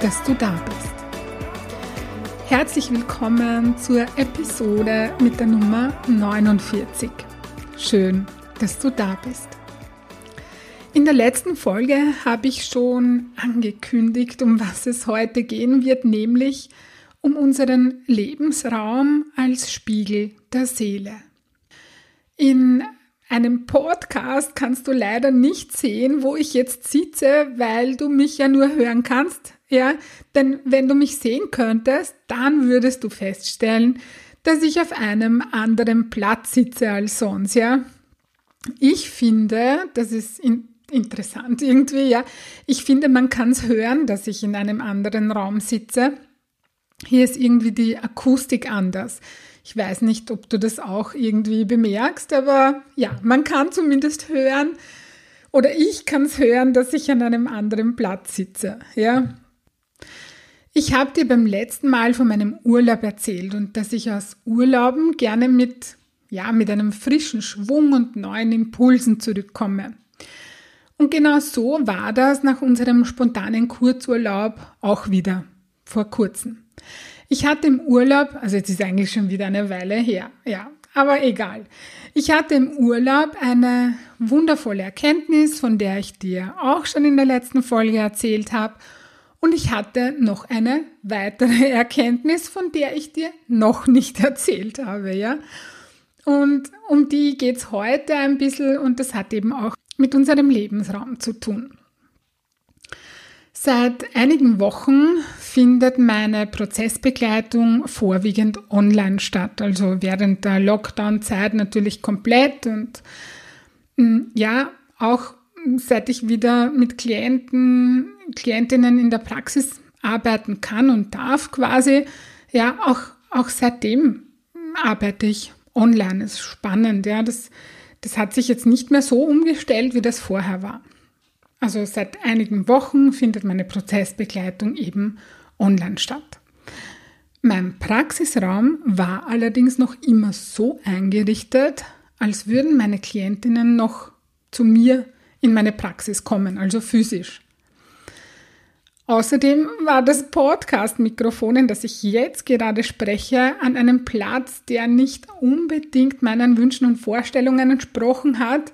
dass du da bist. Herzlich willkommen zur Episode mit der Nummer 49. Schön, dass du da bist. In der letzten Folge habe ich schon angekündigt, um was es heute gehen wird, nämlich um unseren Lebensraum als Spiegel der Seele. In einem Podcast kannst du leider nicht sehen, wo ich jetzt sitze, weil du mich ja nur hören kannst. Ja, denn wenn du mich sehen könntest, dann würdest du feststellen, dass ich auf einem anderen Platz sitze als sonst, ja. Ich finde, das ist in, interessant irgendwie, ja. Ich finde, man kann es hören, dass ich in einem anderen Raum sitze. Hier ist irgendwie die Akustik anders. Ich weiß nicht, ob du das auch irgendwie bemerkst, aber ja, man kann zumindest hören oder ich kann es hören, dass ich an einem anderen Platz sitze. Ja. Ich habe dir beim letzten Mal von meinem Urlaub erzählt und dass ich aus Urlauben gerne mit ja, mit einem frischen Schwung und neuen Impulsen zurückkomme. Und genau so war das nach unserem spontanen Kurzurlaub auch wieder vor kurzem. Ich hatte im Urlaub, also jetzt ist eigentlich schon wieder eine Weile her, ja, aber egal. Ich hatte im Urlaub eine wundervolle Erkenntnis, von der ich dir auch schon in der letzten Folge erzählt habe. Und ich hatte noch eine weitere Erkenntnis, von der ich dir noch nicht erzählt habe, ja. Und um die geht's heute ein bisschen und das hat eben auch mit unserem Lebensraum zu tun. Seit einigen Wochen findet meine Prozessbegleitung vorwiegend online statt, also während der Lockdown-Zeit natürlich komplett und mm, ja, auch seit ich wieder mit Klienten, Klientinnen in der Praxis arbeiten kann und darf quasi, ja, auch, auch seitdem arbeite ich online. Das ist spannend, ja, das, das hat sich jetzt nicht mehr so umgestellt, wie das vorher war. Also seit einigen Wochen findet meine Prozessbegleitung eben online statt. Mein Praxisraum war allerdings noch immer so eingerichtet, als würden meine Klientinnen noch zu mir in meine Praxis kommen, also physisch. Außerdem war das Podcast-Mikrofon, in das ich jetzt gerade spreche, an einem Platz, der nicht unbedingt meinen Wünschen und Vorstellungen entsprochen hat.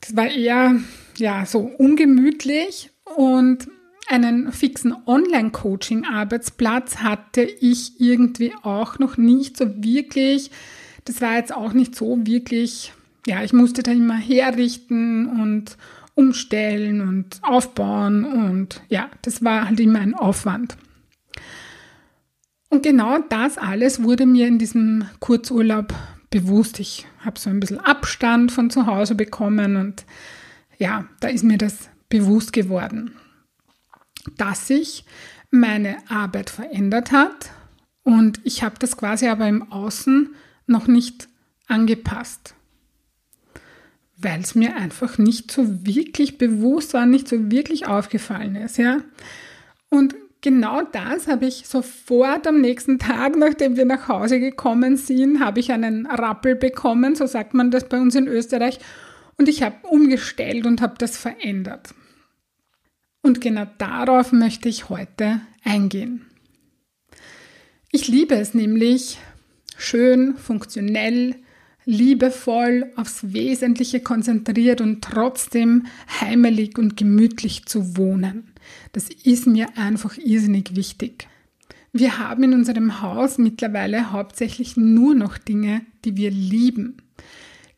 Es war eher ja, so ungemütlich und einen fixen Online-Coaching-Arbeitsplatz hatte ich irgendwie auch noch nicht so wirklich. Das war jetzt auch nicht so wirklich, ja, ich musste da immer herrichten und umstellen und aufbauen und ja, das war halt immer ein Aufwand. Und genau das alles wurde mir in diesem Kurzurlaub bewusst. Ich habe so ein bisschen Abstand von zu Hause bekommen und ja, da ist mir das bewusst geworden, dass sich meine Arbeit verändert hat und ich habe das quasi aber im Außen noch nicht angepasst, weil es mir einfach nicht so wirklich bewusst war, nicht so wirklich aufgefallen ist, ja. Und genau das habe ich sofort am nächsten Tag, nachdem wir nach Hause gekommen sind, habe ich einen Rappel bekommen, so sagt man das bei uns in Österreich, und ich habe umgestellt und habe das verändert. Und genau darauf möchte ich heute eingehen. Ich liebe es nämlich, schön, funktionell, liebevoll, aufs Wesentliche konzentriert und trotzdem heimelig und gemütlich zu wohnen. Das ist mir einfach irrsinnig wichtig. Wir haben in unserem Haus mittlerweile hauptsächlich nur noch Dinge, die wir lieben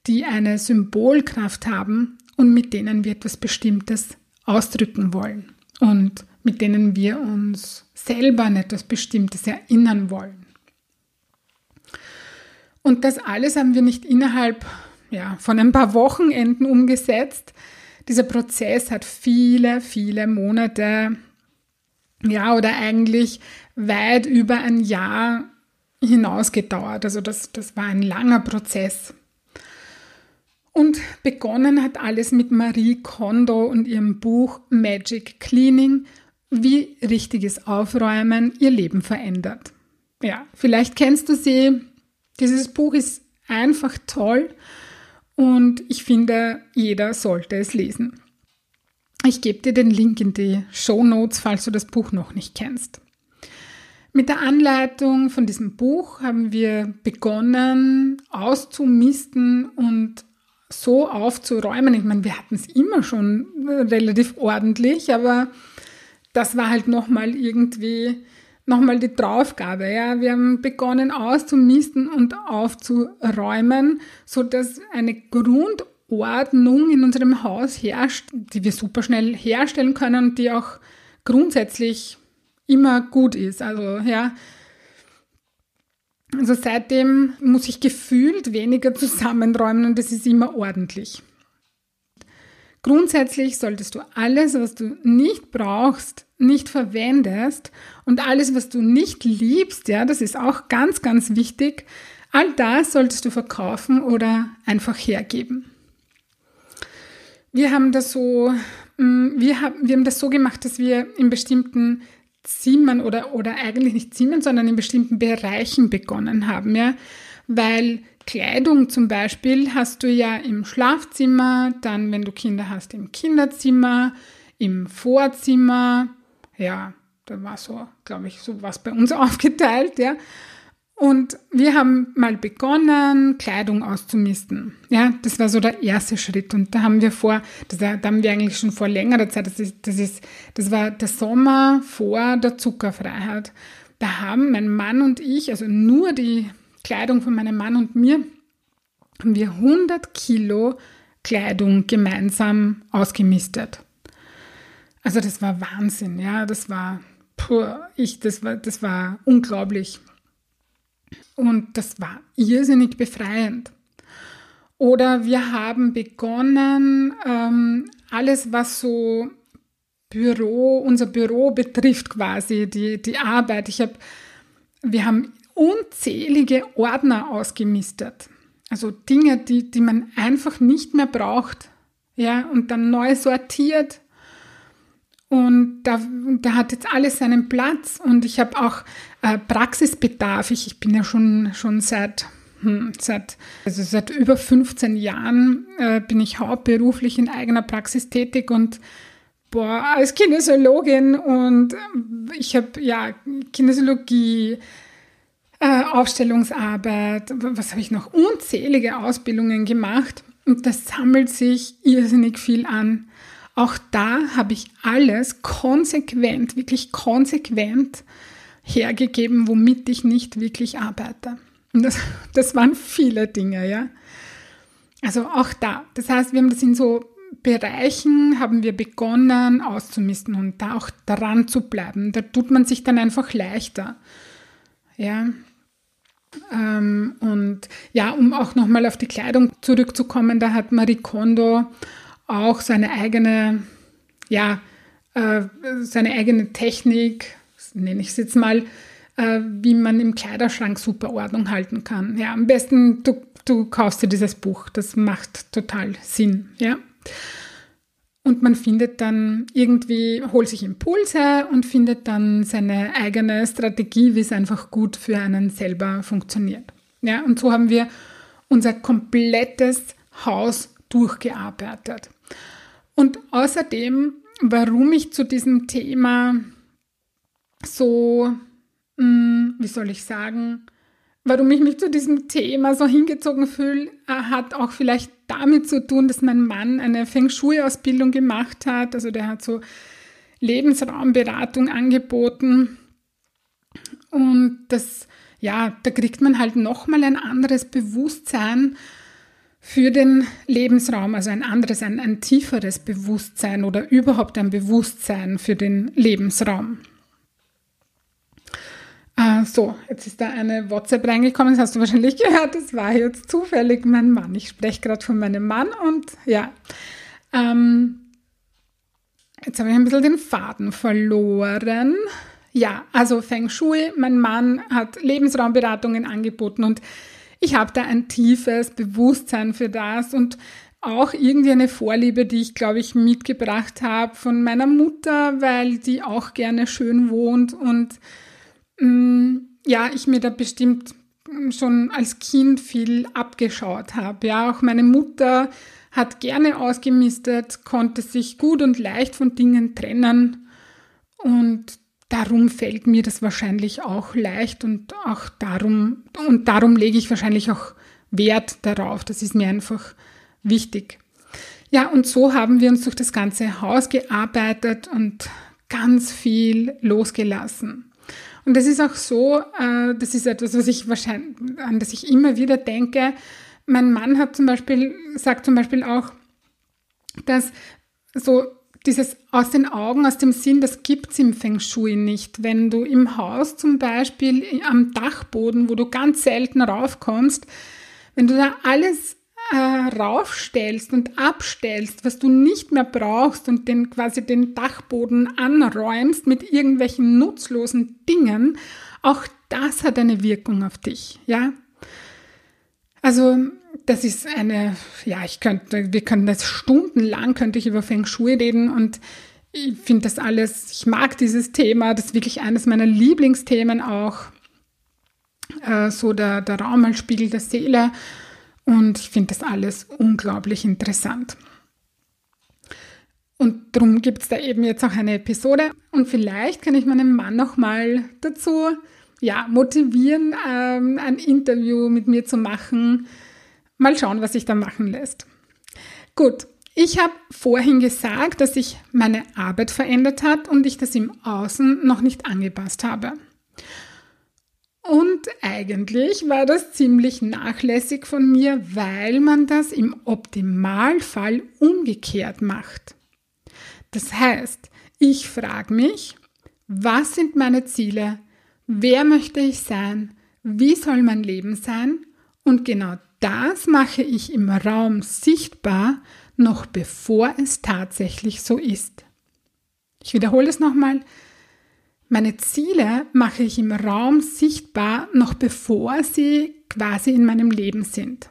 die eine Symbolkraft haben und mit denen wir etwas Bestimmtes ausdrücken wollen und mit denen wir uns selber an etwas Bestimmtes erinnern wollen. Und das alles haben wir nicht innerhalb ja, von ein paar Wochenenden umgesetzt. Dieser Prozess hat viele, viele Monate ja, oder eigentlich weit über ein Jahr hinaus gedauert. Also das, das war ein langer Prozess. Und begonnen hat alles mit Marie Kondo und ihrem Buch Magic Cleaning, wie richtiges Aufräumen ihr Leben verändert. Ja, vielleicht kennst du sie. Dieses Buch ist einfach toll und ich finde, jeder sollte es lesen. Ich gebe dir den Link in die Show Notes, falls du das Buch noch nicht kennst. Mit der Anleitung von diesem Buch haben wir begonnen auszumisten und so aufzuräumen. Ich meine, wir hatten es immer schon relativ ordentlich, aber das war halt nochmal irgendwie nochmal die Draufgabe. Ja, wir haben begonnen auszumisten und aufzuräumen, so dass eine Grundordnung in unserem Haus herrscht, die wir super schnell herstellen können und die auch grundsätzlich immer gut ist. Also ja, also seitdem muss ich gefühlt weniger zusammenräumen und es ist immer ordentlich. Grundsätzlich solltest du alles, was du nicht brauchst, nicht verwendest und alles, was du nicht liebst, ja, das ist auch ganz, ganz wichtig, all das solltest du verkaufen oder einfach hergeben. Wir haben das so, mm, wir haben, wir haben das so gemacht, dass wir in bestimmten Zimmern oder, oder eigentlich nicht Zimmern, sondern in bestimmten Bereichen begonnen haben, ja. Weil Kleidung zum Beispiel hast du ja im Schlafzimmer, dann, wenn du Kinder hast, im Kinderzimmer, im Vorzimmer, ja, da war so, glaube ich, so was bei uns aufgeteilt, ja. Und wir haben mal begonnen, Kleidung auszumisten. Ja, das war so der erste Schritt. Und da haben wir vor, das, da haben wir eigentlich schon vor längerer Zeit, das, ist, das, ist, das war der Sommer vor der Zuckerfreiheit. Da haben mein Mann und ich, also nur die Kleidung von meinem Mann und mir, haben wir 100 Kilo Kleidung gemeinsam ausgemistet. Also das war Wahnsinn, ja, das war, puh, ich, das war, das war unglaublich. Und das war irrsinnig befreiend. Oder wir haben begonnen, ähm, alles, was so Büro, unser Büro betrifft quasi, die, die Arbeit. Ich habe, wir haben unzählige Ordner ausgemistet. Also Dinge, die, die man einfach nicht mehr braucht. Ja, und dann neu sortiert. Und da, da hat jetzt alles seinen Platz. Und ich habe auch äh, Praxisbedarf. Ich, ich bin ja schon, schon seit, hm, seit, also seit über 15 Jahren äh, bin ich hauptberuflich in eigener Praxis tätig und boah, als Kinesiologin und ich habe ja Kinesiologie, äh, Aufstellungsarbeit, was habe ich noch, unzählige Ausbildungen gemacht und das sammelt sich irrsinnig viel an. Auch da habe ich alles konsequent, wirklich konsequent hergegeben, womit ich nicht wirklich arbeite. Und das, das waren viele Dinge, ja. Also auch da. Das heißt, wir haben das in so Bereichen haben wir begonnen auszumisten und da auch daran zu bleiben. Da tut man sich dann einfach leichter. Ja. Ähm, und ja, um auch nochmal auf die Kleidung zurückzukommen, da hat Marie Kondo auch seine eigene, ja, äh, seine eigene Technik nenne ich es jetzt mal, äh, wie man im Kleiderschrank super Ordnung halten kann. Ja, am besten du, du kaufst dir dieses Buch, das macht total Sinn, ja. Und man findet dann irgendwie, holt sich Impulse und findet dann seine eigene Strategie, wie es einfach gut für einen selber funktioniert. Ja, und so haben wir unser komplettes Haus durchgearbeitet. Und außerdem, warum ich zu diesem Thema so, hm, wie soll ich sagen, warum ich mich zu diesem Thema so hingezogen fühle, äh, hat auch vielleicht damit zu tun, dass mein Mann eine Feng Shui-Ausbildung gemacht hat. Also der hat so Lebensraumberatung angeboten. Und das, ja, da kriegt man halt nochmal ein anderes Bewusstsein für den Lebensraum, also ein anderes, ein, ein tieferes Bewusstsein oder überhaupt ein Bewusstsein für den Lebensraum. Ah, so, jetzt ist da eine WhatsApp reingekommen, das hast du wahrscheinlich gehört, das war jetzt zufällig mein Mann. Ich spreche gerade von meinem Mann und ja, ähm, jetzt habe ich ein bisschen den Faden verloren. Ja, also Feng Shui, mein Mann hat Lebensraumberatungen angeboten und ich habe da ein tiefes Bewusstsein für das und auch irgendwie eine Vorliebe, die ich, glaube ich, mitgebracht habe von meiner Mutter, weil die auch gerne schön wohnt und ja, ich mir da bestimmt schon als Kind viel abgeschaut habe. Ja, auch meine Mutter hat gerne ausgemistet, konnte sich gut und leicht von Dingen trennen und darum fällt mir das wahrscheinlich auch leicht und auch darum und darum lege ich wahrscheinlich auch Wert darauf. Das ist mir einfach wichtig. Ja, und so haben wir uns durch das ganze Haus gearbeitet und ganz viel losgelassen. Und das ist auch so, äh, das ist etwas, was ich wahrscheinlich, an das ich immer wieder denke. Mein Mann hat zum Beispiel, sagt zum Beispiel auch, dass so dieses aus den Augen, aus dem Sinn, das gibt es im Feng Shui nicht. Wenn du im Haus zum Beispiel am Dachboden, wo du ganz selten raufkommst, wenn du da alles äh, raufstellst und abstellst, was du nicht mehr brauchst und den quasi den Dachboden anräumst mit irgendwelchen nutzlosen Dingen, auch das hat eine Wirkung auf dich, ja. Also das ist eine, ja, ich könnte, wir können das stundenlang, könnte ich über Feng Shui reden und ich finde das alles, ich mag dieses Thema, das ist wirklich eines meiner Lieblingsthemen auch, äh, so der, der Raum als Spiegel der Seele und ich finde das alles unglaublich interessant. Und darum gibt es da eben jetzt auch eine Episode. Und vielleicht kann ich meinen Mann nochmal dazu ja, motivieren, ähm, ein Interview mit mir zu machen. Mal schauen, was sich da machen lässt. Gut, ich habe vorhin gesagt, dass sich meine Arbeit verändert hat und ich das im Außen noch nicht angepasst habe. Und eigentlich war das ziemlich nachlässig von mir, weil man das im Optimalfall umgekehrt macht. Das heißt, ich frage mich, was sind meine Ziele? Wer möchte ich sein? Wie soll mein Leben sein? Und genau das mache ich im Raum sichtbar, noch bevor es tatsächlich so ist. Ich wiederhole es nochmal. Meine Ziele mache ich im Raum sichtbar, noch bevor sie quasi in meinem Leben sind.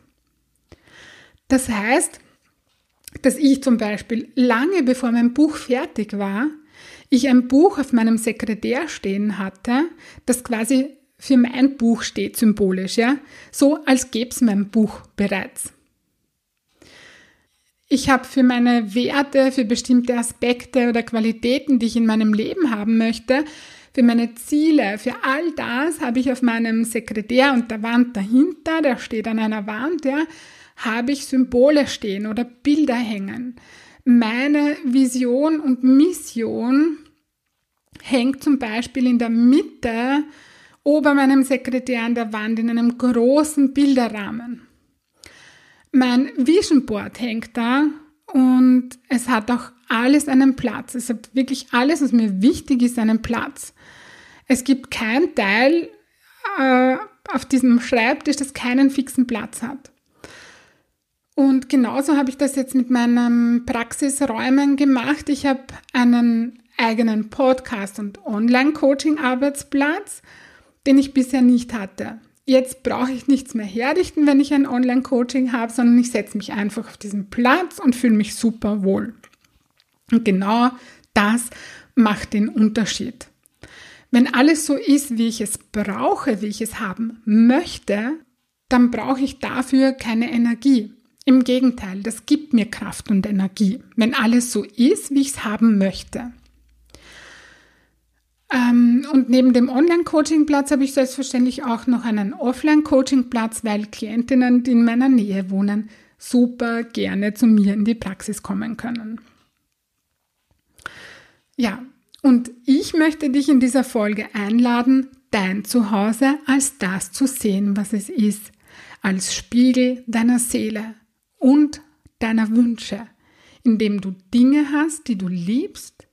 Das heißt, dass ich zum Beispiel lange bevor mein Buch fertig war, ich ein Buch auf meinem Sekretär stehen hatte, das quasi für mein Buch steht symbolisch, ja, so als gäbe es mein Buch bereits. Ich habe für meine Werte, für bestimmte Aspekte oder Qualitäten, die ich in meinem Leben haben möchte, für meine Ziele, für all das habe ich auf meinem Sekretär und der Wand dahinter, der steht an einer Wand, ja, habe ich Symbole stehen oder Bilder hängen. Meine Vision und Mission hängt zum Beispiel in der Mitte ober meinem Sekretär an der Wand in einem großen Bilderrahmen. Mein Vision Board hängt da und es hat auch alles einen Platz. Es hat wirklich alles, was mir wichtig ist, einen Platz. Es gibt kein Teil äh, auf diesem Schreibtisch, das keinen fixen Platz hat. Und genauso habe ich das jetzt mit meinen Praxisräumen gemacht. Ich habe einen eigenen Podcast und Online-Coaching-Arbeitsplatz, den ich bisher nicht hatte. Jetzt brauche ich nichts mehr herrichten, wenn ich ein Online-Coaching habe, sondern ich setze mich einfach auf diesen Platz und fühle mich super wohl. Und genau das macht den Unterschied. Wenn alles so ist, wie ich es brauche, wie ich es haben möchte, dann brauche ich dafür keine Energie. Im Gegenteil, das gibt mir Kraft und Energie, wenn alles so ist, wie ich es haben möchte. Ähm, und neben dem Online-Coaching-Platz habe ich selbstverständlich auch noch einen Offline-Coaching-Platz, weil Klientinnen, die in meiner Nähe wohnen, super gerne zu mir in die Praxis kommen können. Ja, und ich möchte dich in dieser Folge einladen, dein Zuhause als das zu sehen, was es ist, als Spiegel deiner Seele und deiner Wünsche, indem du Dinge hast, die du liebst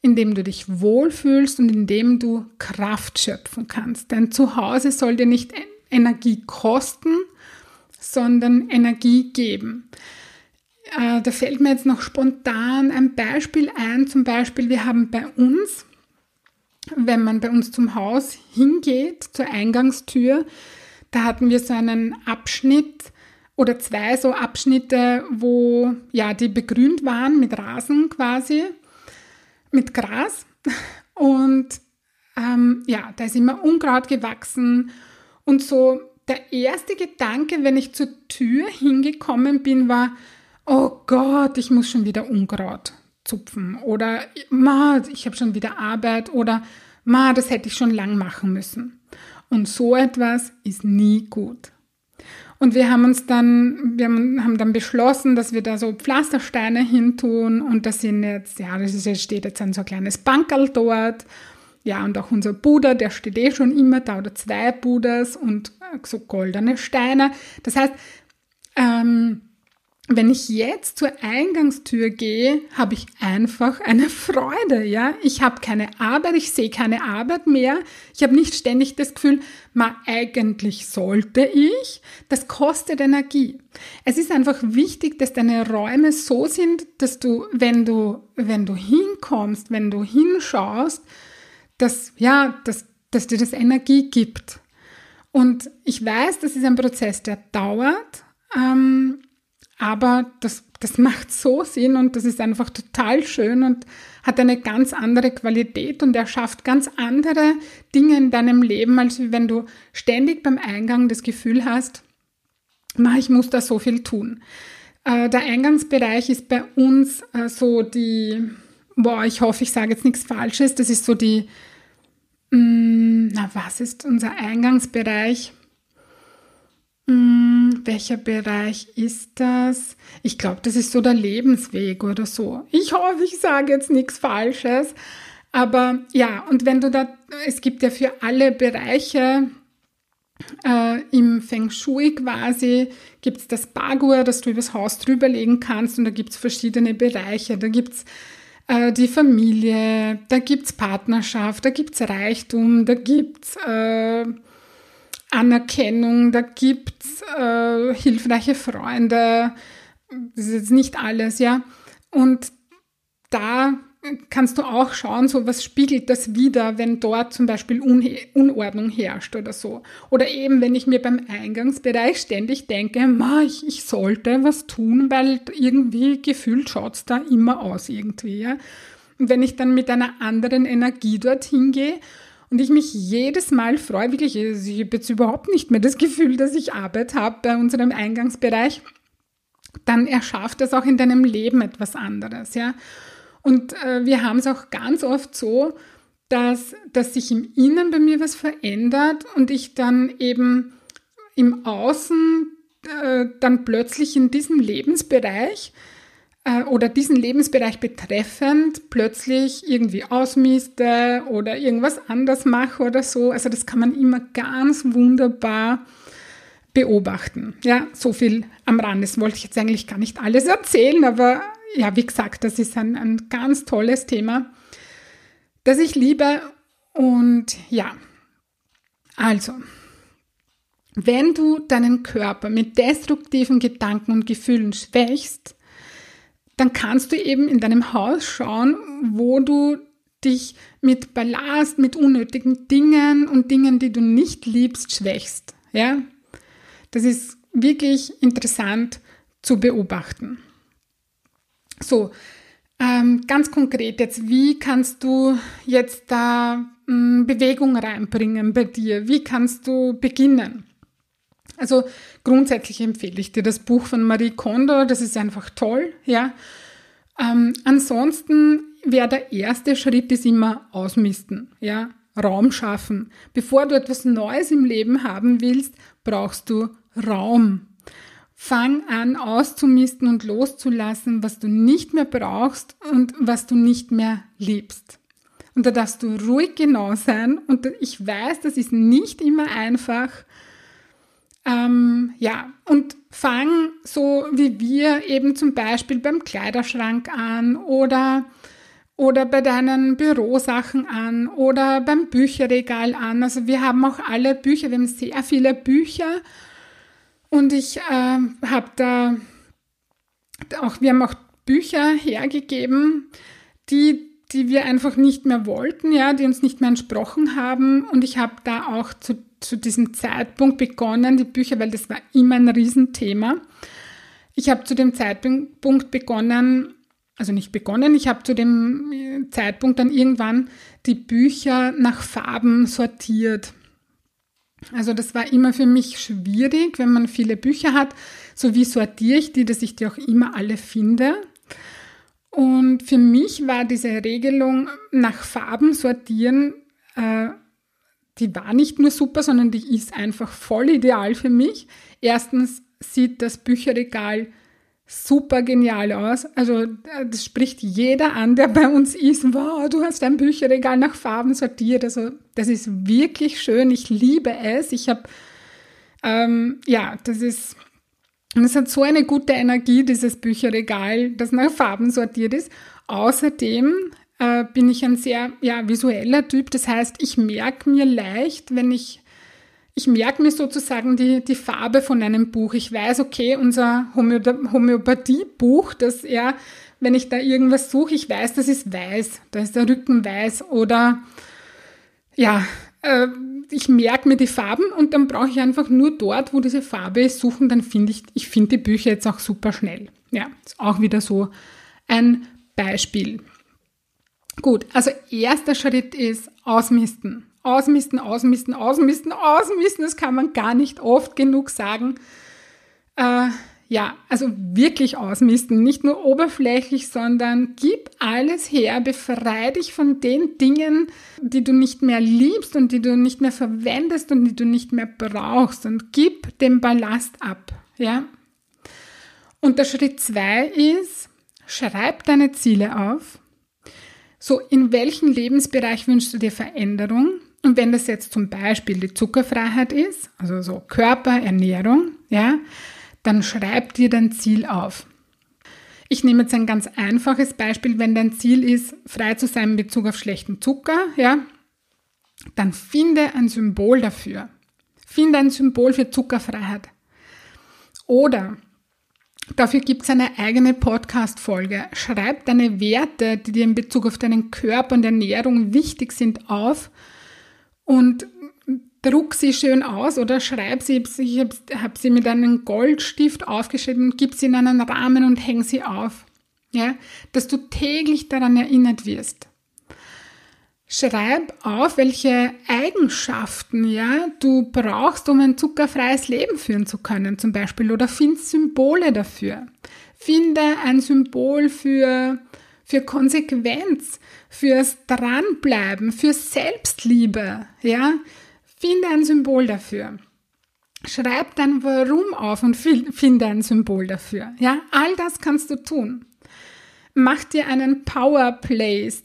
in dem du dich wohlfühlst und in dem du Kraft schöpfen kannst. Denn zu Hause soll dir nicht Energie kosten, sondern Energie geben. äh, da fällt mir jetzt noch spontan ein Beispiel ein. Zum Beispiel, wir haben bei uns, wenn man bei uns zum Haus hingeht, zur Eingangstür, da hatten wir so einen Abschnitt oder zwei so Abschnitte, wo ja die begrünt waren mit Rasen quasi, mit Gras. Und ähm, ja, da ist immer Unkraut gewachsen. Und so der erste Gedanke, wenn ich zur Tür hingekommen bin, war, oh Gott, ich muss schon wieder Unkraut zupfen oder ma, ich habe schon wieder Arbeit oder ma, das hätte ich schon lang machen müssen. Und so etwas ist nie gut. Und wir haben uns dann, wir haben dann beschlossen, dass wir da so Pflastersteine hintun und das sind jetzt, ja, das ist, steht jetzt ein so kleines Bankerl dort. Ja, und auch unser Bruder, der steht eh schon immer da oder zwei Buders und so goldene Steine. Das heißt, ähm, wenn ich jetzt zur Eingangstür gehe, habe ich einfach eine Freude, ja. Ich habe keine Arbeit, ich sehe keine Arbeit mehr. Ich habe nicht ständig das Gefühl, ma eigentlich sollte ich. Das kostet Energie. Es ist einfach wichtig, dass deine Räume so sind, dass du, wenn du, wenn du hinkommst, wenn du hinschaust, dass, ja, dass, dass dir das Energie gibt. Und ich weiß, das ist ein Prozess, der dauert. Ähm, aber das, das macht so Sinn und das ist einfach total schön und hat eine ganz andere Qualität und er schafft ganz andere Dinge in deinem Leben, als wenn du ständig beim Eingang das Gefühl hast, ich muss da so viel tun. Äh, der Eingangsbereich ist bei uns äh, so die, boah, ich hoffe, ich sage jetzt nichts Falsches, das ist so die, mh, mm, na, was ist unser Eingangsbereich? Hm, welcher Bereich ist das? Ich glaube, das ist so der Lebensweg oder so. Ich hoffe, ich sage jetzt nichts Falsches. Aber ja, und wenn du da, es gibt ja für alle Bereiche äh, im Feng Shui quasi, gibt es das Bagur, das du übers Haus drüberlegen kannst und da gibt es verschiedene Bereiche. Da gibt es äh, die Familie, da gibt es Partnerschaft, da gibt es Reichtum, da gibt es äh, Anerkennung, da gibt's äh, hilfreiche Freunde, das ist jetzt nicht alles, ja. Und da kannst du auch schauen, so was spiegelt das wieder, wenn dort zum Beispiel Un Unordnung herrscht oder so. Oder eben, wenn ich mir beim Eingangsbereich ständig denke, ma, ich, ich sollte was tun, weil irgendwie gefühlt schaut's da immer aus irgendwie, ja. Und wenn ich dann mit einer anderen Energie dorthin gehe und ich mich jedes Mal freue, wirklich, ich habe jetzt überhaupt nicht mehr das Gefühl, dass ich Arbeit habe bei unserem Eingangsbereich, dann erschafft das auch in deinem Leben etwas anderes, ja. Und äh, wir haben es auch ganz oft so, dass, dass sich im Innen bei mir was verändert und ich dann eben im Außen äh, dann plötzlich in diesem Lebensbereich äh, oder diesen Lebensbereich betreffend plötzlich irgendwie ausmiste oder irgendwas anders mache oder so. Also das kann man immer ganz wunderbar beobachten. Ja, so viel am Rand. Das wollte ich jetzt eigentlich gar nicht alles erzählen, aber ja, wie gesagt, das ist ein, ein ganz tolles Thema, das ich liebe. Und ja, also, wenn du deinen Körper mit destruktiven Gedanken und Gefühlen schwächst, dann kannst du eben in deinem Haus schauen, wo du dich mit Ballast, mit unnötigen Dingen und Dingen, die du nicht liebst, schwächst. Ja? Das ist wirklich interessant zu beobachten. So, ähm, ganz konkret jetzt, wie kannst du jetzt da mh, hm, Bewegung reinbringen bei dir? Wie kannst du beginnen? Also grundsätzlich empfehle ich dir das Buch von Marie Kondo, das ist einfach toll, ja. Ähm, ansonsten wäre der erste Schritt ist immer ausmisten, ja, Raum schaffen. Bevor du etwas Neues im Leben haben willst, brauchst du Raum. Fang an auszumisten und loszulassen, was du nicht mehr brauchst und was du nicht mehr liebst. Und da darfst du ruhig genau sein. Und ich weiß, das ist nicht immer einfach, ähm, ja, und fang so wie wir eben zum Beispiel beim Kleiderschrank an oder, oder bei deinen Bürosachen an oder beim Bücherregal an. Also wir haben auch alle Bücher, wir haben sehr viele Bücher und ich äh, habe da auch, wir haben auch Bücher hergegeben, die die wir einfach nicht mehr wollten, ja, die uns nicht mehr entsprochen haben. Und ich habe da auch zu, zu diesem Zeitpunkt begonnen, die Bücher, weil das war immer ein Riesenthema. Ich habe zu dem Zeitpunkt begonnen, also nicht begonnen, ich habe zu dem äh, Zeitpunkt dann irgendwann die Bücher nach Farben sortiert. Also das war immer für mich schwierig, wenn man viele Bücher hat. So wie sortiere ich die, dass ich die auch immer alle finde. Und für mich war diese Regelung nach Farben sortieren, äh, die war nicht nur super, sondern die ist einfach voll ideal für mich. Erstens sieht das Bücherregal super genial aus. Also das spricht jeder an, der bei uns ist. Wow, du hast ein Bücherregal nach Farben sortiert. Also das ist wirklich schön. Ich liebe es. Ich habe, ähm, ja, das ist es hat so eine gute Energie, dieses Bücherregal, das nach Farben sortiert ist. Außerdem äh, bin ich ein sehr ja, visueller Typ. Das heißt, ich merke mir leicht, wenn ich, ich merke mir sozusagen die, die Farbe von einem Buch. Ich weiß, okay, unser Homö Homöopathie-Buch, das er, wenn ich da irgendwas suche, ich weiß, das ist weiß, da ist der Rücken weiß oder ja, äh, ich merke mir die Farben und dann brauche ich einfach nur dort, wo diese Farbe ist, suchen, dann finde ich, ich finde die Bücher jetzt auch super schnell. Ja, ist auch wieder so ein Beispiel. Gut, also erster Schritt ist ausmisten. Ausmisten, ausmisten, ausmisten, ausmisten. Das kann man gar nicht oft genug sagen. Äh, ja, also wirklich ausmisten, nicht nur oberflächlich, sondern gib alles her, befreie dich von den Dingen, die du nicht mehr liebst und die du nicht mehr verwendest und die du nicht mehr brauchst und gib den Ballast ab, ja. Und der Schritt zwei ist, schreib deine Ziele auf. So, in welchem Lebensbereich wünschst du dir Veränderung? Und wenn das jetzt zum Beispiel die Zuckerfreiheit ist, also so Körper, Ernährung, ja, dann schreib dir dein Ziel auf. Ich nehme jetzt ein ganz einfaches Beispiel, wenn dein Ziel ist, frei zu sein in Bezug auf schlechten Zucker, ja, dann finde ein Symbol dafür. Finde ein Symbol für Zuckerfreiheit. Oder dafür gibt es eine eigene Podcast-Folge. Schreib deine Werte, die dir in Bezug auf deinen Körper und Ernährung wichtig sind, auf und druck sie schön aus oder schreib sie, ich habe hab sie mit einem Goldstift aufgeschrieben und gib sie in einen Rahmen und häng sie auf. Ja, dass du täglich daran erinnert wirst. Schreib auf, welche Eigenschaften ja, du brauchst, um ein zuckerfreies Leben führen zu können, zum Beispiel. Oder find Symbole dafür. Finde ein Symbol für, für Konsequenz, fürs Dranbleiben, für Selbstliebe. Ja? Finde ein Symbol dafür. Schreib dein Warum auf und finde ein Symbol dafür. Ja, all das kannst du tun. Mach dir einen Power Place,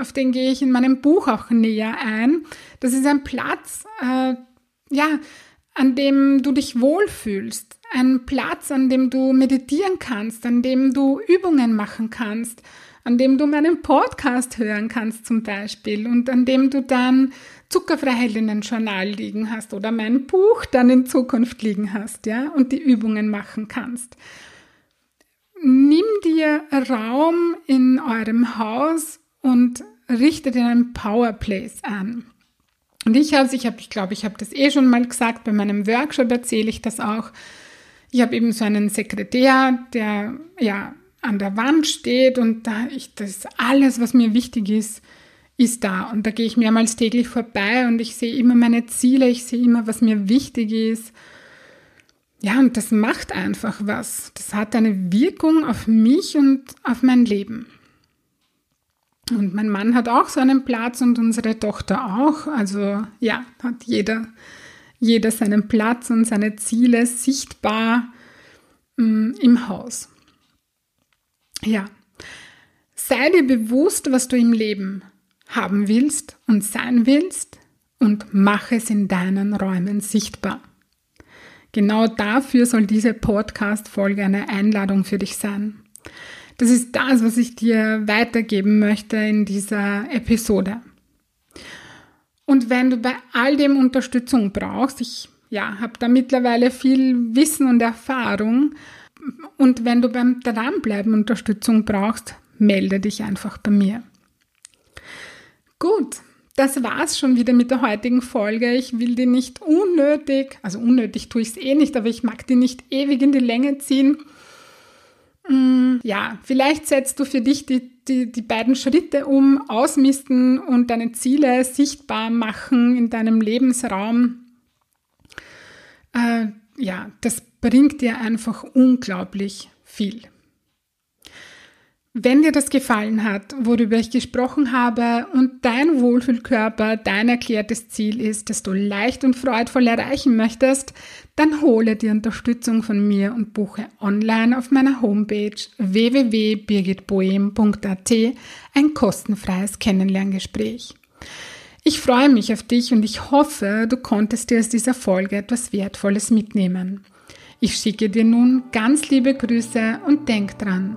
auf den gehe ich in meinem Buch auch näher ein. Das ist ein Platz, äh, ja, an dem du dich wohlfühlst. Ein Platz, an dem du meditieren kannst, an dem du Übungen machen kannst, an dem du meinen Podcast hören kannst zum Beispiel und an dem du dann Zuckerfreiheldinnen-Journal liegen hast oder mein Buch dann in Zukunft liegen hast, ja, und die Übungen machen kannst. Nimm dir Raum in eurem Haus und richte dir einen Powerplace an. Und ich habe, ich habe, ich glaube, ich habe das eh schon mal gesagt, bei meinem Workshop erzähle ich das auch. Ich habe eben so einen Sekretär, der ja an der Wand steht und da ich das alles, was mir wichtig ist, ist da. Und da gehe ich mehrmals täglich vorbei und ich sehe immer meine Ziele, ich sehe immer, was mir wichtig ist. Ja, und das macht einfach was. Das hat eine Wirkung auf mich und auf mein Leben. Und mein Mann hat auch so einen Platz und unsere Tochter auch. Also ja, hat jeder, jeder seinen Platz und seine Ziele sichtbar mh, mm, im Haus. Ja, sei dir bewusst, was du im Leben haben willst und sein willst und mach es in deinen Räumen sichtbar. Genau dafür soll diese Podcast-Folge eine Einladung für dich sein. Das ist das, was ich dir weitergeben möchte in dieser Episode. Und wenn du bei all dem Unterstützung brauchst, ich ja, habe da mittlerweile viel Wissen und Erfahrung, und wenn du beim Dranbleiben Unterstützung brauchst, melde dich einfach bei mir. Gut, das war's schon wieder mit der heutigen Folge. Ich will die nicht unnötig, also unnötig tue ich es eh nicht, aber ich mag die nicht ewig in die Länge ziehen. Mm, ja, vielleicht setzt du für dich die, die, die beiden Schritte um, ausmisten und deine Ziele sichtbar machen in deinem Lebensraum. Äh, ja, das bringt dir einfach unglaublich viel. Wenn dir das gefallen hat, worüber ich gesprochen habe und dein Wohlfühlkörper dein erklärtes Ziel ist, das du leicht und freudvoll erreichen möchtest, dann hole dir Unterstützung von mir und buche online auf meiner Homepage www.birgitboehm.at ein kostenfreies Kennenlerngespräch. Ich freue mich auf dich und ich hoffe, du konntest dir aus dieser Folge etwas Wertvolles mitnehmen. Ich schicke dir nun ganz liebe Grüße und denk dran,